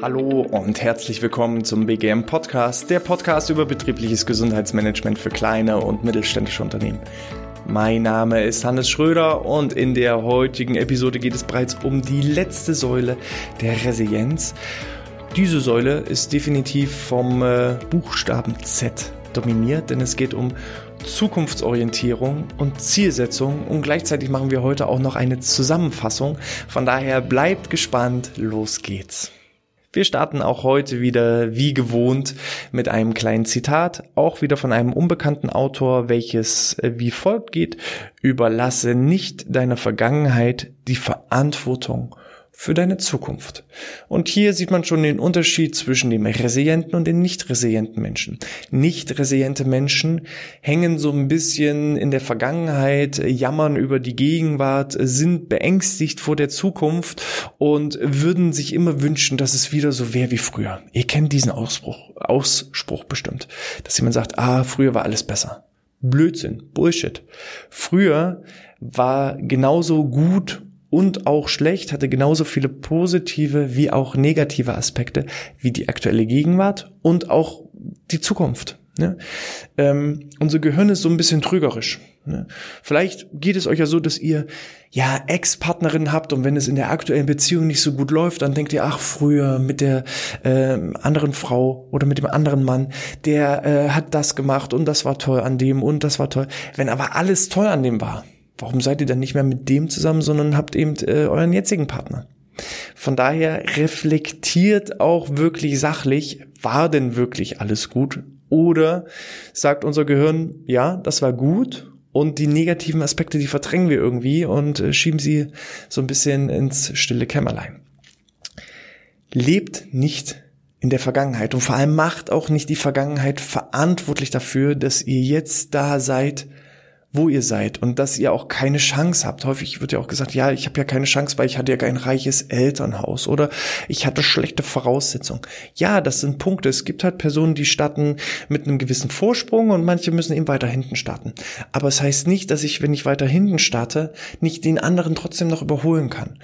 Hallo und herzlich willkommen zum BGM Podcast, der Podcast über betriebliches Gesundheitsmanagement für kleine und mittelständische Unternehmen. Mein Name ist Hannes Schröder und in der heutigen Episode geht es bereits um die letzte Säule der Resilienz. Diese Säule ist definitiv vom äh, Buchstaben Z dominiert, denn es geht um Zukunftsorientierung und Zielsetzung und gleichzeitig machen wir heute auch noch eine Zusammenfassung. Von daher bleibt gespannt, los geht's. Wir starten auch heute wieder wie gewohnt mit einem kleinen Zitat, auch wieder von einem unbekannten Autor, welches äh, wie folgt geht, überlasse nicht deiner Vergangenheit die Verantwortung für deine Zukunft. Und hier sieht man schon den Unterschied zwischen dem resilienten und den nicht resilienten Menschen. Nicht resiliente Menschen hängen so ein bisschen in der Vergangenheit, jammern über die Gegenwart, sind beängstigt vor der Zukunft und würden sich immer wünschen, dass es wieder so wäre wie früher. Ihr kennt diesen Ausspruch, Ausspruch bestimmt, dass jemand sagt, ah, früher war alles besser. Blödsinn, Bullshit. Früher war genauso gut und auch schlecht hatte genauso viele positive wie auch negative Aspekte wie die aktuelle Gegenwart und auch die Zukunft. Ne? Ähm, unser Gehirn ist so ein bisschen trügerisch. Ne? Vielleicht geht es euch ja so, dass ihr ja Ex-Partnerin habt und wenn es in der aktuellen Beziehung nicht so gut läuft, dann denkt ihr, ach früher mit der äh, anderen Frau oder mit dem anderen Mann, der äh, hat das gemacht und das war toll an dem und das war toll. Wenn aber alles toll an dem war, warum seid ihr dann nicht mehr mit dem zusammen, sondern habt eben äh, euren jetzigen Partner? Von daher reflektiert auch wirklich sachlich, war denn wirklich alles gut? Oder sagt unser Gehirn, ja, das war gut und die negativen Aspekte, die verdrängen wir irgendwie und äh, schieben sie so ein bisschen ins stille Kämmerlein. Lebt nicht in der Vergangenheit und vor allem macht auch nicht die Vergangenheit verantwortlich dafür, dass ihr jetzt da seid, wo ihr seid und dass ihr auch keine Chance habt. Häufig wird ja auch gesagt, ja, ich habe ja keine Chance, weil ich hatte ja kein reiches Elternhaus oder ich hatte schlechte Voraussetzungen. Ja, das sind Punkte. Es gibt halt Personen, die starten mit einem gewissen Vorsprung und manche müssen eben weiter hinten starten. Aber es das heißt nicht, dass ich, wenn ich weiter hinten starte, nicht den anderen trotzdem noch überholen kann.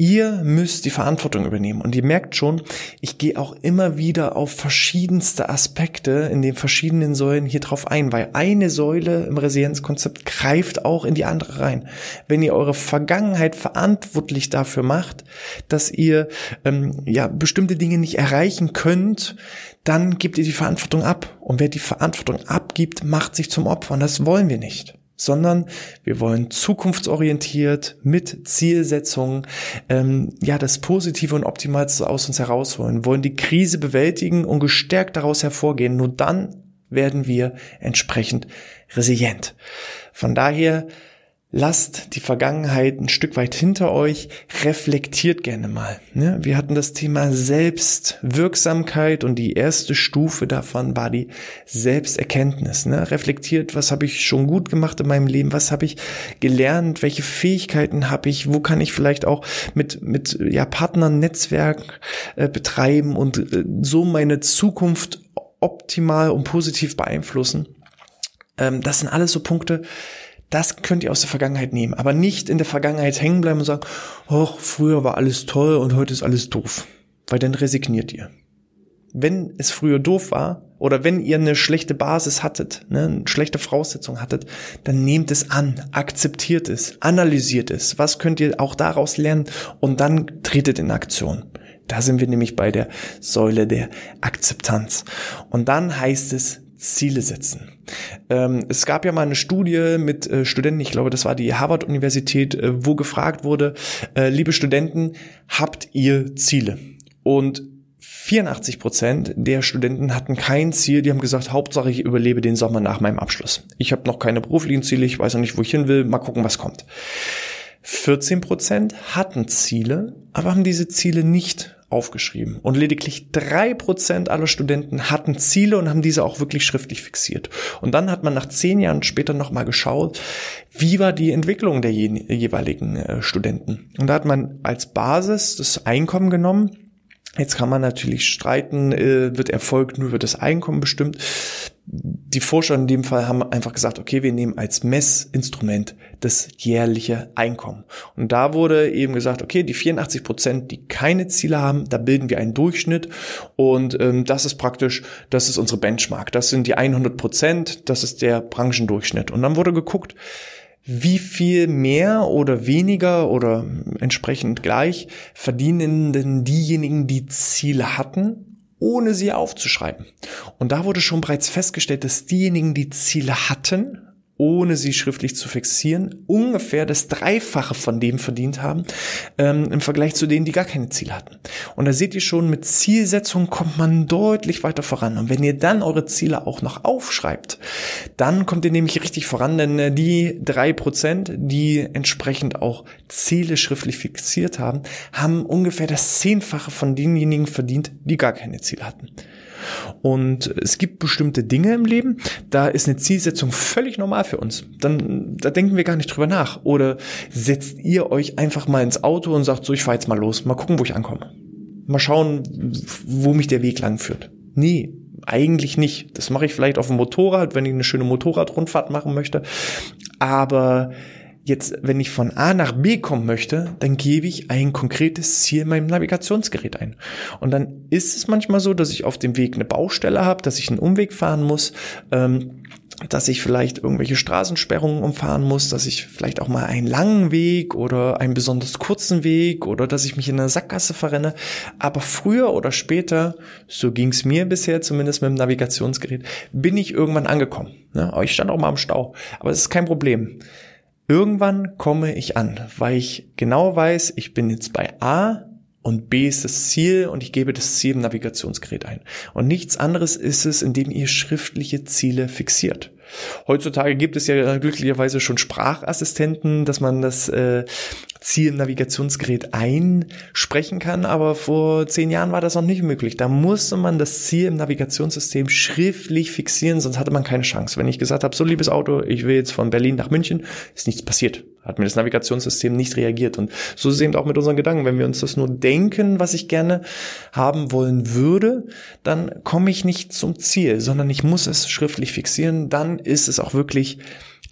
Ihr müsst die Verantwortung übernehmen. Und ihr merkt schon, ich gehe auch immer wieder auf verschiedenste Aspekte in den verschiedenen Säulen hier drauf ein, weil eine Säule im Resilienzkonzept greift auch in die andere rein. Wenn ihr eure Vergangenheit verantwortlich dafür macht, dass ihr ähm, ja bestimmte Dinge nicht erreichen könnt, dann gebt ihr die Verantwortung ab. Und wer die Verantwortung abgibt, macht sich zum Opfer. Und das wollen wir nicht sondern wir wollen zukunftsorientiert mit Zielsetzungen ähm, ja das Positive und Optimalste aus uns herausholen, wollen die Krise bewältigen und gestärkt daraus hervorgehen. Nur dann werden wir entsprechend resilient. Von daher Lasst die Vergangenheit ein Stück weit hinter euch, reflektiert gerne mal. Ne? Wir hatten das Thema Selbstwirksamkeit und die erste Stufe davon war die Selbsterkenntnis. Ne? Reflektiert, was habe ich schon gut gemacht in meinem Leben, was habe ich gelernt, welche Fähigkeiten habe ich, wo kann ich vielleicht auch mit, mit ja, Partnern Netzwerk äh, betreiben und äh, so meine Zukunft optimal und positiv beeinflussen. Ähm, das sind alles so Punkte, das könnt ihr aus der Vergangenheit nehmen, aber nicht in der Vergangenheit hängen bleiben und sagen, oh, früher war alles toll und heute ist alles doof, weil dann resigniert ihr. Wenn es früher doof war oder wenn ihr eine schlechte Basis hattet, ne, eine schlechte Voraussetzung hattet, dann nehmt es an, akzeptiert es, analysiert es. Was könnt ihr auch daraus lernen und dann tretet in Aktion. Da sind wir nämlich bei der Säule der Akzeptanz. Und dann heißt es Ziele setzen. Ähm, es gab ja mal eine Studie mit äh, Studenten, ich glaube, das war die Harvard-Universität, äh, wo gefragt wurde, äh, liebe Studenten, habt ihr Ziele? Und 84 Prozent der Studenten hatten kein Ziel, die haben gesagt, Hauptsache ich überlebe den Sommer nach meinem Abschluss. Ich habe noch keine beruflichen Ziele, ich weiß noch nicht, wo ich hin will, mal gucken, was kommt. 14 Prozent hatten Ziele, aber haben diese Ziele nicht aufgeschrieben. Und lediglich drei Prozent aller Studenten hatten Ziele und haben diese auch wirklich schriftlich fixiert. Und dann hat man nach zehn Jahren später nochmal geschaut, wie war die Entwicklung der jeweiligen äh, Studenten. Und da hat man als Basis das Einkommen genommen Jetzt kann man natürlich streiten, äh, wird Erfolg nur über das Einkommen bestimmt. Die Forscher in dem Fall haben einfach gesagt, okay, wir nehmen als Messinstrument das jährliche Einkommen. Und da wurde eben gesagt, okay, die 84 Prozent, die keine Ziele haben, da bilden wir einen Durchschnitt. Und ähm, das ist praktisch, das ist unsere Benchmark. Das sind die 100 Prozent, das ist der Branchendurchschnitt. Und dann wurde geguckt, wie viel mehr oder weniger oder entsprechend gleich verdienen denn diejenigen, die Ziele hatten, ohne sie aufzuschreiben. Und da wurde schon bereits festgestellt, dass diejenigen, die Ziele hatten, ohne sie schriftlich zu fixieren, ungefähr das Dreifache von dem verdient haben ähm, im Vergleich zu denen, die gar keine Ziele hatten. Und da seht ihr schon, mit Zielsetzung kommt man deutlich weiter voran. Und wenn ihr dann eure Ziele auch noch aufschreibt, dann kommt ihr nämlich richtig voran, denn äh, die drei Prozent, die entsprechend auch Ziele schriftlich fixiert haben, haben ungefähr das Zehnfache von denjenigen verdient, die gar keine Ziele hatten. Und es gibt bestimmte Dinge im Leben, da ist eine Zielsetzung völlig normal für uns. Dann, da denken wir gar nicht drüber nach. Oder setzt ihr euch einfach mal ins Auto und sagt, so, ich fahr jetzt mal los, mal gucken, wo ich ankomme. Mal schauen, wo mich der Weg lang führt. Nee, eigentlich nicht. Das mache ich vielleicht auf dem Motorrad, wenn ich eine schöne Motorradrundfahrt machen möchte. Aber jetzt, wenn ich von A nach B kommen möchte, dann gebe ich ein konkretes Ziel in meinem Navigationsgerät ein. Und dann ist es manchmal so, dass ich auf dem Weg eine Baustelle habe, dass ich einen Umweg fahren muss, ähm, dass ich vielleicht irgendwelche Straßensperrungen umfahren muss, dass ich vielleicht auch mal einen langen Weg oder einen besonders kurzen Weg oder dass ich mich in einer Sackgasse verrenne. Aber früher oder später, so ging es mir bisher zumindest mit dem Navigationsgerät, bin ich irgendwann angekommen. Ne? Ich stand auch mal am Stau, aber es ist kein Problem. Irgendwann komme ich an, weil ich genau weiß, ich bin jetzt bei A und B ist das Ziel und ich gebe das Ziel im Navigationsgerät ein. Und nichts anderes ist es, indem ihr schriftliche Ziele fixiert. Heutzutage gibt es ja glücklicherweise schon Sprachassistenten, dass man das äh, Ziel im Navigationsgerät einsprechen kann, aber vor zehn Jahren war das noch nicht möglich. Da musste man das Ziel im Navigationssystem schriftlich fixieren, sonst hatte man keine Chance. Wenn ich gesagt habe, so liebes Auto, ich will jetzt von Berlin nach München, ist nichts passiert. Hat mir das Navigationssystem nicht reagiert. Und so ist es eben auch mit unseren Gedanken. Wenn wir uns das nur denken, was ich gerne haben wollen würde, dann komme ich nicht zum Ziel, sondern ich muss es schriftlich fixieren. Dann ist es auch wirklich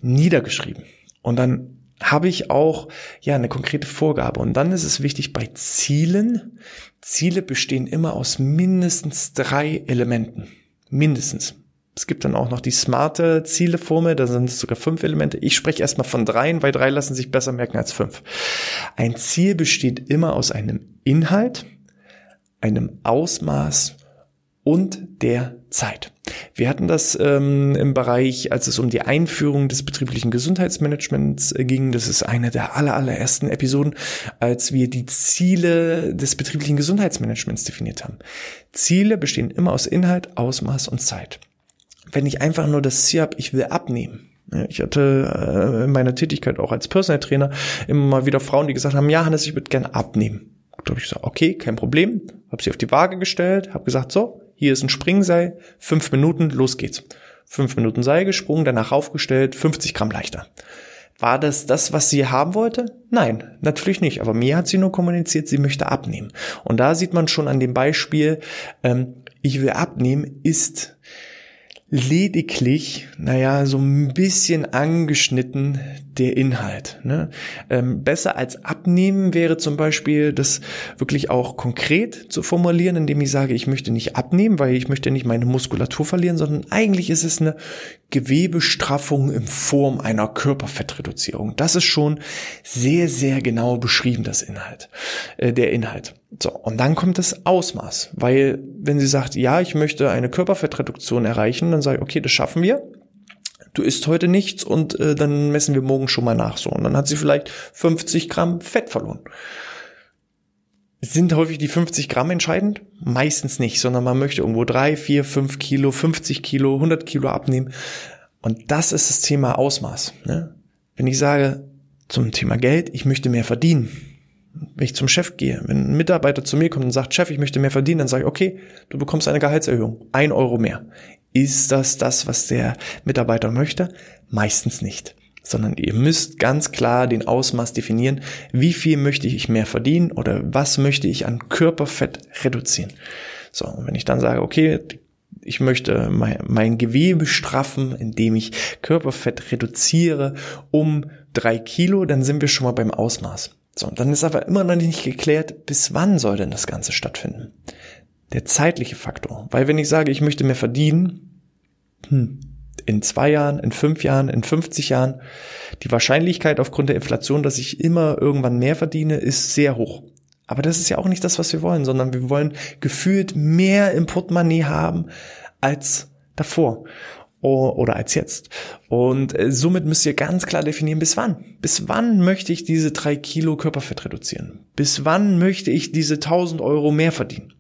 niedergeschrieben. Und dann habe ich auch ja eine konkrete Vorgabe und dann ist es wichtig bei Zielen. Ziele bestehen immer aus mindestens drei Elementen. Mindestens. Es gibt dann auch noch die smarte Zieleformel, da sind es sogar fünf Elemente. Ich spreche erstmal von dreien, weil drei lassen sich besser merken als fünf. Ein Ziel besteht immer aus einem Inhalt, einem Ausmaß und der Zeit. Wir hatten das ähm, im Bereich, als es um die Einführung des betrieblichen Gesundheitsmanagements äh, ging. Das ist eine der aller, allerersten Episoden, als wir die Ziele des betrieblichen Gesundheitsmanagements definiert haben. Ziele bestehen immer aus Inhalt, Ausmaß und Zeit. Wenn ich einfach nur das Ziel habe, ich will abnehmen, ich hatte äh, in meiner Tätigkeit auch als Personal Trainer immer mal wieder Frauen, die gesagt haben, ja, Hannes, ich würde gerne abnehmen. Da habe ich gesagt, okay, kein Problem. Habe sie auf die Waage gestellt, habe gesagt, so, hier ist ein Springseil, fünf Minuten, los geht's. Fünf Minuten Seil gesprungen, danach aufgestellt, 50 Gramm leichter. War das das, was sie haben wollte? Nein, natürlich nicht. Aber mir hat sie nur kommuniziert, sie möchte abnehmen. Und da sieht man schon an dem Beispiel, ähm, ich will abnehmen, ist lediglich, naja, so ein bisschen angeschnitten der Inhalt. Ne? Ähm, besser als abnehmen wäre zum Beispiel, das wirklich auch konkret zu formulieren, indem ich sage, ich möchte nicht abnehmen, weil ich möchte nicht meine Muskulatur verlieren, sondern eigentlich ist es eine Gewebestraffung in Form einer Körperfettreduzierung. Das ist schon sehr, sehr genau beschrieben, das Inhalt, äh, der Inhalt. So, und dann kommt das Ausmaß, weil wenn sie sagt, ja, ich möchte eine Körperfettreduktion erreichen, dann sage ich, okay, das schaffen wir. Du isst heute nichts und äh, dann messen wir morgen schon mal nach. So, und dann hat sie vielleicht 50 Gramm Fett verloren. Sind häufig die 50 Gramm entscheidend? Meistens nicht, sondern man möchte irgendwo drei, vier, fünf Kilo, 50 Kilo, 100 Kilo abnehmen. Und das ist das Thema Ausmaß. Ne? Wenn ich sage zum Thema Geld, ich möchte mehr verdienen, wenn ich zum Chef gehe, wenn ein Mitarbeiter zu mir kommt und sagt, Chef, ich möchte mehr verdienen, dann sage ich, okay, du bekommst eine Gehaltserhöhung, ein Euro mehr. Ist das das, was der Mitarbeiter möchte? Meistens nicht. sondern ihr müsst ganz klar den Ausmaß definieren, wie viel möchte ich mehr verdienen oder was möchte ich an Körperfett reduzieren. So, und wenn ich dann sage, okay, ich möchte mein, mein Gewebe straffen, indem ich Körperfett reduziere um drei Kilo, dann sind wir schon mal beim Ausmaß. So, dann ist aber immer noch nicht geklärt, bis wann soll denn das Ganze stattfinden? Der zeitliche Faktor. Weil wenn ich sage, ich möchte mehr verdienen, hm, in zwei Jahren, in fünf Jahren, in 50 Jahren, die Wahrscheinlichkeit aufgrund der Inflation, dass ich immer irgendwann mehr verdiene, ist sehr hoch. Aber das ist ja auch nicht das, was wir wollen, sondern wir wollen gefühlt mehr im haben als davor oder als jetzt. Und äh, somit müsst ihr ganz klar definieren, bis wann. Bis wann möchte ich diese drei Kilo Körperfett reduzieren? Bis wann möchte ich diese 1000 Euro mehr verdienen?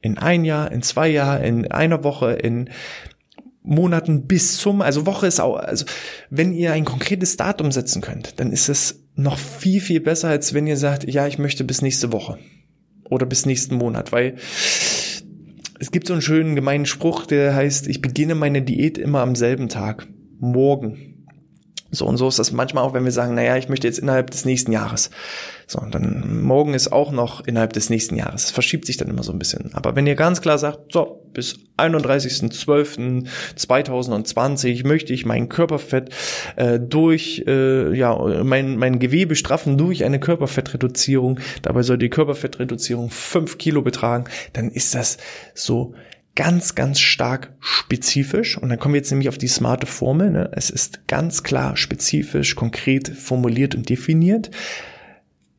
In ein Jahr, in zwei Jahren, in einer Woche, in Monaten bis zum, also Woche ist auch, also wenn ihr ein konkretes Datum setzen könnt, dann ist es noch viel, viel besser, als wenn ihr sagt, ja, ich möchte bis nächste Woche oder bis nächsten Monat, weil es gibt so einen schönen gemeinen Spruch, der heißt, ich beginne meine Diät immer am selben Tag, morgen. So und so ist das manchmal auch, wenn wir sagen, naja, ich möchte jetzt innerhalb des nächsten Jahres. So, und dann morgen ist auch noch innerhalb des nächsten Jahres. Es verschiebt sich dann immer so ein bisschen. Aber wenn ihr ganz klar sagt, so, bis 31.12.2020 möchte ich mein Körperfett äh, durch, äh, ja, mein, mein Gewebe straffen durch eine Körperfettreduzierung, dabei soll die Körperfettreduzierung fünf Kilo betragen, dann ist das so ganz, ganz stark spezifisch. Und dann kommen wir jetzt nämlich auf die smarte Formel. Ne? Es ist ganz klar spezifisch, konkret formuliert und definiert.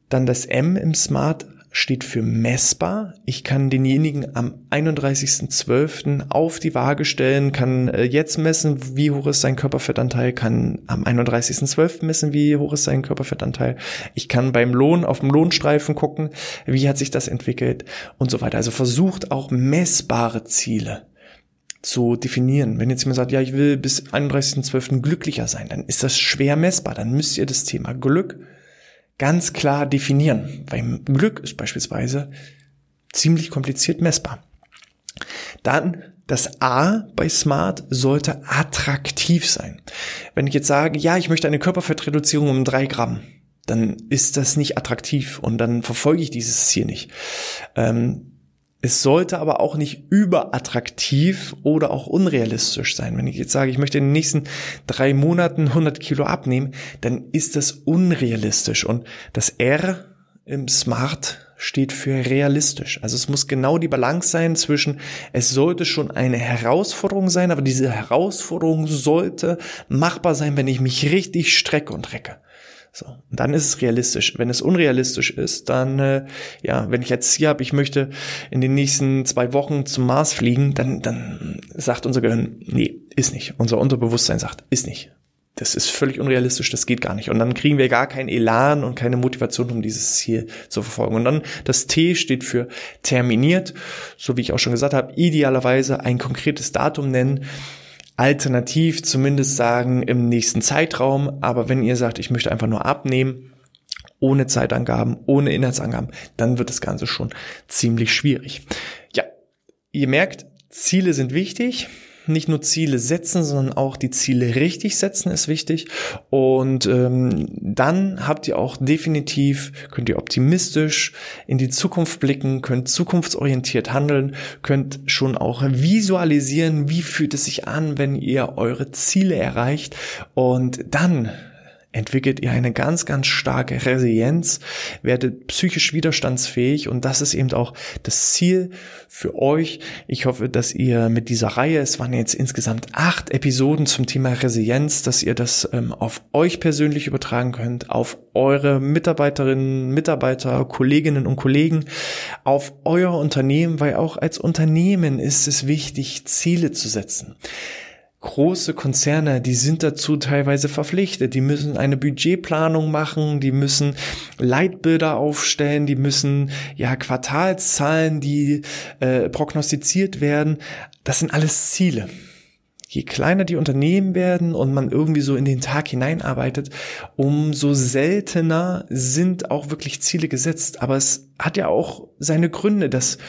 Dann das M im Smart steht für messbar. Ich kann denjenigen am 31.12. auf die Waage stellen, kann äh, jetzt messen, wie hoch ist sein Körperfettanteil, kann am 31.12. messen, wie hoch ist sein Körperfettanteil. Ich kann beim Lohn auf dem Lohnstreifen gucken, wie hat sich das entwickelt und so weiter. Also versucht auch messbare Ziele zu definieren. Wenn jetzt jemand sagt, ja, ich will bis 31.12. glücklicher sein, dann ist das schwer messbar. Dann müsst ihr das Thema Glück ganz klar definieren. Weil Glück ist beispielsweise ziemlich kompliziert messbar. Dann das A bei Smart sollte attraktiv sein. Wenn ich jetzt sage, ja, ich möchte eine Körperfettreduzierung um drei Gramm, dann ist das nicht attraktiv und dann verfolge ich dieses Ziel nicht. Ähm, es sollte aber auch nicht überattraktiv oder auch unrealistisch sein. Wenn ich jetzt sage, ich möchte in den nächsten drei Monaten 100 Kilo abnehmen, dann ist das unrealistisch. Und das R im Smart steht für realistisch. Also es muss genau die Balance sein zwischen, es sollte schon eine Herausforderung sein, aber diese Herausforderung sollte machbar sein, wenn ich mich richtig strecke und recke. So, und dann ist es realistisch. Wenn es unrealistisch ist, dann, äh, ja, wenn ich jetzt Ziel habe, ich möchte in den nächsten zwei Wochen zum Mars fliegen, dann, dann sagt unser Gehirn, nee, ist nicht. Unser Unterbewusstsein sagt, ist nicht. Das ist völlig unrealistisch, das geht gar nicht. Und dann kriegen wir gar keinen Elan und keine Motivation, um dieses Ziel zu verfolgen. Und dann das T steht für terminiert, so wie ich auch schon gesagt habe, idealerweise ein konkretes Datum nennen alternativ zumindest sagen im nächsten Zeitraum. Aber wenn ihr sagt, ich möchte einfach nur abnehmen, ohne Zeitangaben, ohne Inhaltsangaben, dann wird das Ganze schon ziemlich schwierig. Ja, ihr merkt, Ziele sind wichtig nicht nur Ziele setzen, sondern auch die Ziele richtig setzen ist wichtig. Und ähm, dann habt ihr auch definitiv, könnt ihr optimistisch in die Zukunft blicken, könnt zukunftsorientiert handeln, könnt schon auch visualisieren, wie fühlt es sich an, wenn ihr eure Ziele erreicht. Und dann entwickelt ihr eine ganz, ganz starke Resilienz, werdet psychisch widerstandsfähig und das ist eben auch das Ziel für euch. Ich hoffe, dass ihr mit dieser Reihe, es waren jetzt insgesamt acht Episoden zum Thema Resilienz, dass ihr das ähm, auf euch persönlich übertragen könnt, auf eure Mitarbeiterinnen, Mitarbeiter, Kolleginnen und Kollegen, auf euer Unternehmen, weil auch als Unternehmen ist es wichtig, Ziele zu setzen große Konzerne, die sind dazu teilweise verpflichtet. Die müssen eine Budgetplanung machen, die müssen Leitbilder aufstellen, die müssen ja Quartalszahlen, die äh, prognostiziert werden. Das sind alles Ziele. je kleiner die Unternehmen werden und man irgendwie so in den Tag hineinarbeitet, umso seltener sind auch wirklich Ziele gesetzt. Aber es hat ja auch seine Gründe, dass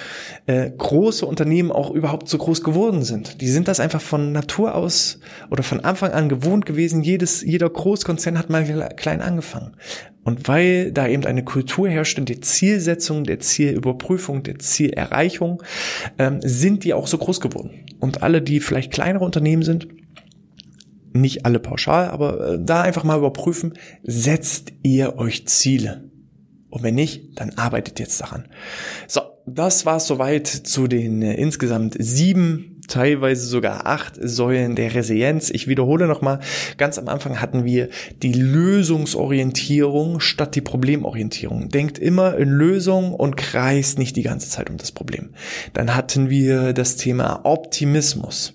äh, große Unternehmen auch überhaupt so groß geworden sind. Die sind das einfach von Natur aus oder von Anfang an gewohnt gewesen. Jedes, jeder Großkonzern hat mal klein angefangen. Und weil da eben eine Kultur herrscht der Zielsetzung, der Zielüberprüfung, der Zielerreichung, ähm, sind die auch so groß geworden. Und alle, die vielleicht kleinere Unternehmen sind, nicht alle pauschal, aber äh, da einfach mal überprüfen, setzt ihr euch Ziele? Und wenn nicht, dann arbeitet jetzt daran. So, das war soweit zu den äh, insgesamt sieben, teilweise sogar acht Säulen der Resilienz. Ich wiederhole nochmal, ganz am Anfang hatten wir die Lösungsorientierung statt die Problemorientierung. Denkt immer in Lösung und kreist nicht die ganze Zeit um das Problem. Dann hatten wir das Thema Optimismus.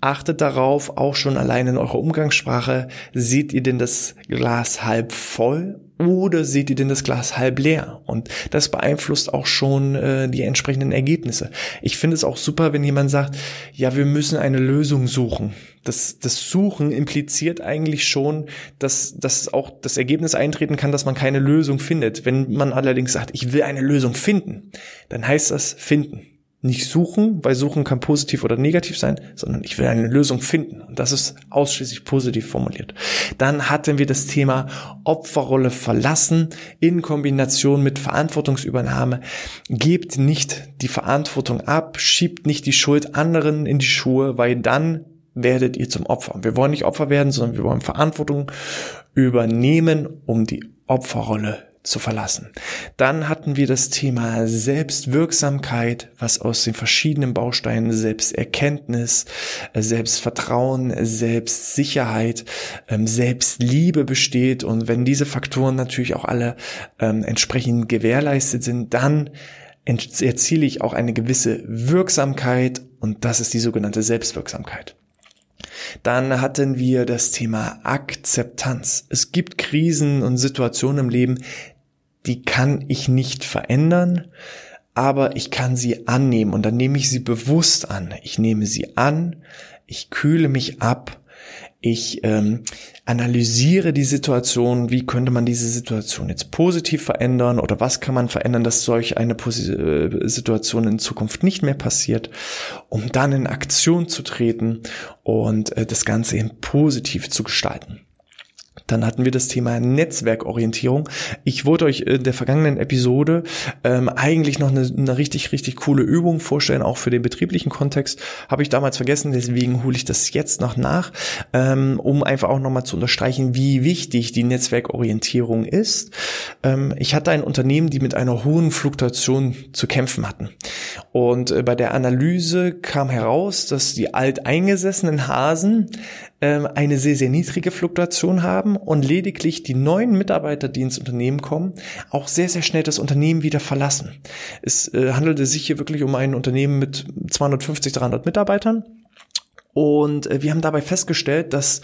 Achtet darauf, auch schon allein in eurer Umgangssprache, seht ihr denn das Glas halb voll oder seht ihr denn das Glas halb leer? Und das beeinflusst auch schon äh, die entsprechenden Ergebnisse. Ich finde es auch super, wenn jemand sagt, ja, wir müssen eine Lösung suchen. Das, das Suchen impliziert eigentlich schon, dass, dass auch das Ergebnis eintreten kann, dass man keine Lösung findet. Wenn man allerdings sagt, ich will eine Lösung finden, dann heißt das finden nicht suchen, weil suchen kann positiv oder negativ sein, sondern ich will eine Lösung finden. Und das ist ausschließlich positiv formuliert. Dann hatten wir das Thema Opferrolle verlassen in Kombination mit Verantwortungsübernahme. Gebt nicht die Verantwortung ab, schiebt nicht die Schuld anderen in die Schuhe, weil dann werdet ihr zum Opfer. Wir wollen nicht Opfer werden, sondern wir wollen Verantwortung übernehmen, um die Opferrolle zu verlassen. Dann hatten wir das Thema Selbstwirksamkeit, was aus den verschiedenen Bausteinen Selbsterkenntnis, Selbstvertrauen, Selbstsicherheit, ähm, Selbstliebe besteht. Und wenn diese Faktoren natürlich auch alle ähm, entsprechend gewährleistet sind, dann erziele ich auch eine gewisse Wirksamkeit und das ist die sogenannte Selbstwirksamkeit. Dann hatten wir das Thema Akzeptanz. Es gibt Krisen und Situationen im Leben, die kann ich nicht verändern, aber ich kann sie annehmen und dann nehme ich sie bewusst an. Ich nehme sie an, ich kühle mich ab, ich ähm, analysiere die Situation, wie könnte man diese Situation jetzt positiv verändern oder was kann man verändern, dass solch eine Posi äh, Situation in Zukunft nicht mehr passiert, um dann in Aktion zu treten und äh, das Ganze eben positiv zu gestalten. Dann hatten wir das Thema Netzwerkorientierung. Ich wollte euch in der vergangenen Episode ähm, eigentlich noch eine, eine richtig, richtig coole Übung vorstellen, auch für den betrieblichen Kontext. Habe ich damals vergessen, deswegen hole ich das jetzt noch nach, ähm, um einfach auch nochmal zu unterstreichen, wie wichtig die Netzwerkorientierung ist. Ähm, ich hatte ein Unternehmen, die mit einer hohen Fluktuation zu kämpfen hatten. Und äh, bei der Analyse kam heraus, dass die alteingesessenen Hasen ähm, eine sehr, sehr niedrige Fluktuation haben und lediglich die neuen Mitarbeiter, die ins Unternehmen kommen, auch sehr, sehr schnell das Unternehmen wieder verlassen. Es äh, handelte sich hier wirklich um ein Unternehmen mit 250, 300 Mitarbeitern. Und äh, wir haben dabei festgestellt, dass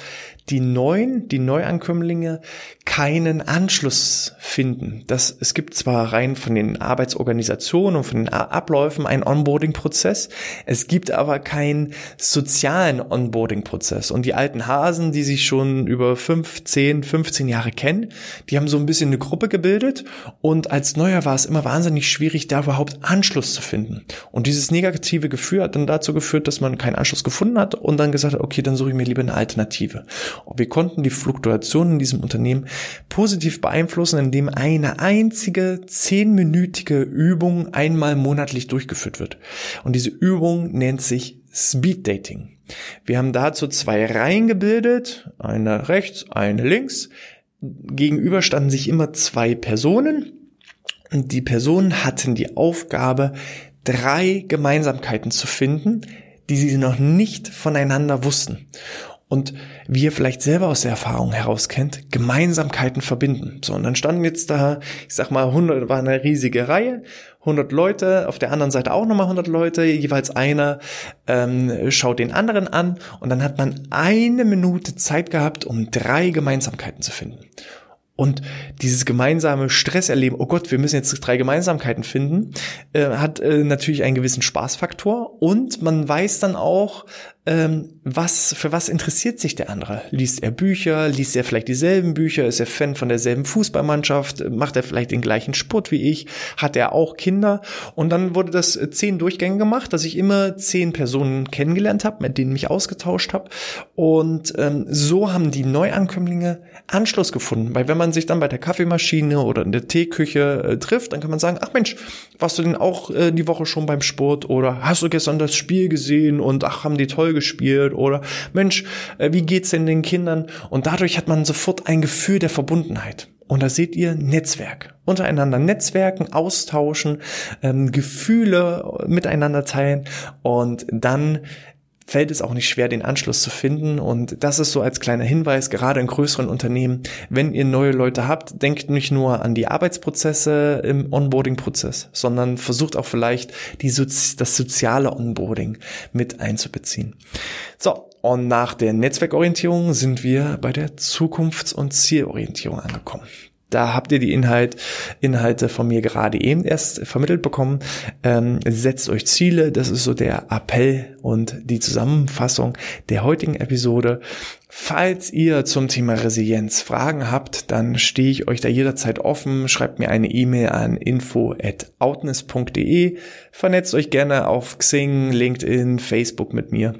die neuen, die Neuankömmlinge keinen Anschluss finden. Das, es gibt zwar rein von den Arbeitsorganisationen und von den Abläufen einen Onboarding-Prozess, es gibt aber keinen sozialen Onboarding-Prozess. Und die alten Hasen, die sich schon über 15, 15 Jahre kennen, die haben so ein bisschen eine Gruppe gebildet und als Neuer war es immer wahnsinnig schwierig, da überhaupt Anschluss zu finden. Und dieses negative Gefühl hat dann dazu geführt, dass man keinen Anschluss gefunden hat und dann gesagt hat, okay, dann suche ich mir lieber eine Alternative. Und wir konnten die Fluktuation in diesem Unternehmen positiv beeinflussen, indem eine einzige zehnminütige Übung einmal monatlich durchgeführt wird. Und diese Übung nennt sich Speed Dating. Wir haben dazu zwei Reihen gebildet, eine rechts, eine links. Gegenüber standen sich immer zwei Personen. Und die Personen hatten die Aufgabe, drei Gemeinsamkeiten zu finden, die sie noch nicht voneinander wussten und wie ihr vielleicht selber aus der Erfahrung heraus kennt, Gemeinsamkeiten verbinden. So, und dann standen jetzt da, ich sag mal, 100, war eine riesige Reihe, 100 Leute, auf der anderen Seite auch nochmal 100 Leute, jeweils einer ähm, schaut den anderen an und dann hat man eine Minute Zeit gehabt, um drei Gemeinsamkeiten zu finden. Und dieses gemeinsame Stresserleben, oh Gott, wir müssen jetzt drei Gemeinsamkeiten finden, äh, hat äh, natürlich einen gewissen Spaßfaktor und man weiß dann auch, ähm, was, für was interessiert sich der andere? Liest er Bücher? Liest er vielleicht dieselben Bücher? Ist er Fan von derselben Fußballmannschaft? Macht er vielleicht den gleichen Sport wie ich? Hat er auch Kinder? Und dann wurde das äh, zehn Durchgänge gemacht, dass ich immer zehn Personen kennengelernt habe, mit denen mich ausgetauscht habe. Und ähm, so haben die Neuankömmlinge Anschluss gefunden. Weil wenn man sich dann bei der Kaffeemaschine oder in der Teeküche äh, trifft, dann kann man sagen, ach Mensch, warst du denn auch äh, die Woche schon beim Sport? Oder hast du gestern das Spiel gesehen und ach, haben die toll gespielt? Oder Mensch, äh, wie geht's denn den Kindern? Und dadurch hat man sofort ein Gefühl der Verbundenheit. Und da seht ihr Netzwerk. Untereinander Netzwerken, austauschen, ähm, Gefühle miteinander teilen und dann fällt es auch nicht schwer, den Anschluss zu finden. Und das ist so als kleiner Hinweis, gerade in größeren Unternehmen, wenn ihr neue Leute habt, denkt nicht nur an die Arbeitsprozesse im Onboarding-Prozess, sondern versucht auch vielleicht die Sozi das soziale Onboarding mit einzubeziehen. So, und nach der Netzwerkorientierung sind wir bei der Zukunfts- und Zielorientierung angekommen. Da habt ihr die Inhalt, Inhalte von mir gerade eben erst vermittelt bekommen. Ähm, setzt euch Ziele, das ist so der Appell und die Zusammenfassung der heutigen Episode. Falls ihr zum Thema Resilienz Fragen habt, dann stehe ich euch da jederzeit offen. Schreibt mir eine E-Mail an info@outness.de. Vernetzt euch gerne auf Xing, LinkedIn, Facebook mit mir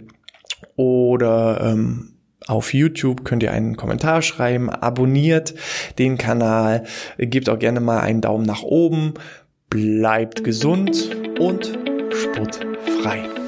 oder ähm, auf YouTube könnt ihr einen Kommentar schreiben, abonniert den Kanal, gebt auch gerne mal einen Daumen nach oben, bleibt gesund und sportfrei.